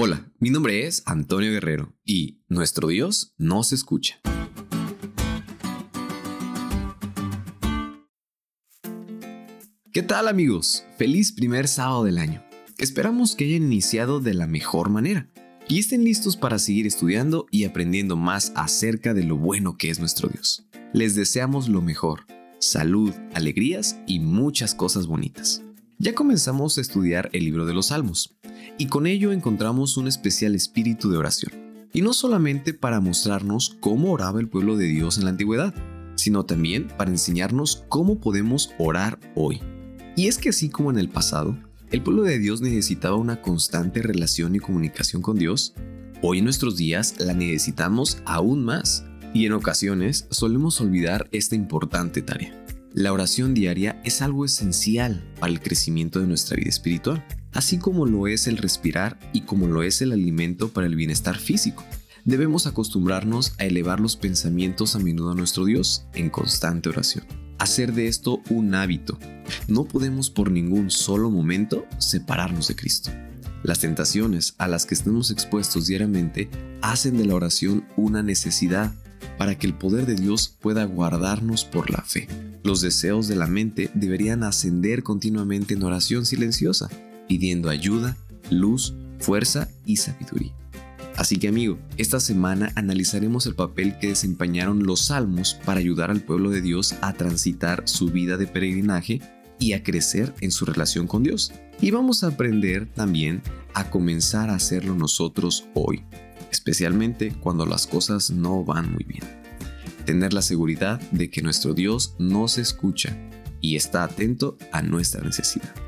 Hola, mi nombre es Antonio Guerrero y nuestro Dios nos escucha. ¿Qué tal amigos? Feliz primer sábado del año. Esperamos que hayan iniciado de la mejor manera y estén listos para seguir estudiando y aprendiendo más acerca de lo bueno que es nuestro Dios. Les deseamos lo mejor, salud, alegrías y muchas cosas bonitas. Ya comenzamos a estudiar el libro de los Salmos y con ello encontramos un especial espíritu de oración. Y no solamente para mostrarnos cómo oraba el pueblo de Dios en la antigüedad, sino también para enseñarnos cómo podemos orar hoy. Y es que así como en el pasado, el pueblo de Dios necesitaba una constante relación y comunicación con Dios, hoy en nuestros días la necesitamos aún más. Y en ocasiones solemos olvidar esta importante tarea. La oración diaria es algo esencial para el crecimiento de nuestra vida espiritual así como lo es el respirar y como lo es el alimento para el bienestar físico. Debemos acostumbrarnos a elevar los pensamientos a menudo a nuestro Dios en constante oración. Hacer de esto un hábito. No podemos por ningún solo momento separarnos de Cristo. Las tentaciones a las que estemos expuestos diariamente hacen de la oración una necesidad para que el poder de Dios pueda guardarnos por la fe. Los deseos de la mente deberían ascender continuamente en oración silenciosa, pidiendo ayuda, luz, fuerza y sabiduría. Así que amigo, esta semana analizaremos el papel que desempeñaron los salmos para ayudar al pueblo de Dios a transitar su vida de peregrinaje y a crecer en su relación con Dios. Y vamos a aprender también a comenzar a hacerlo nosotros hoy, especialmente cuando las cosas no van muy bien. Tener la seguridad de que nuestro Dios nos escucha y está atento a nuestra necesidad.